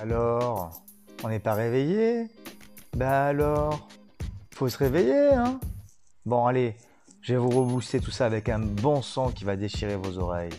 Alors On n'est pas réveillé? Bah alors Faut se réveiller, hein? Bon, allez, je vais vous rebooster tout ça avec un bon son qui va déchirer vos oreilles.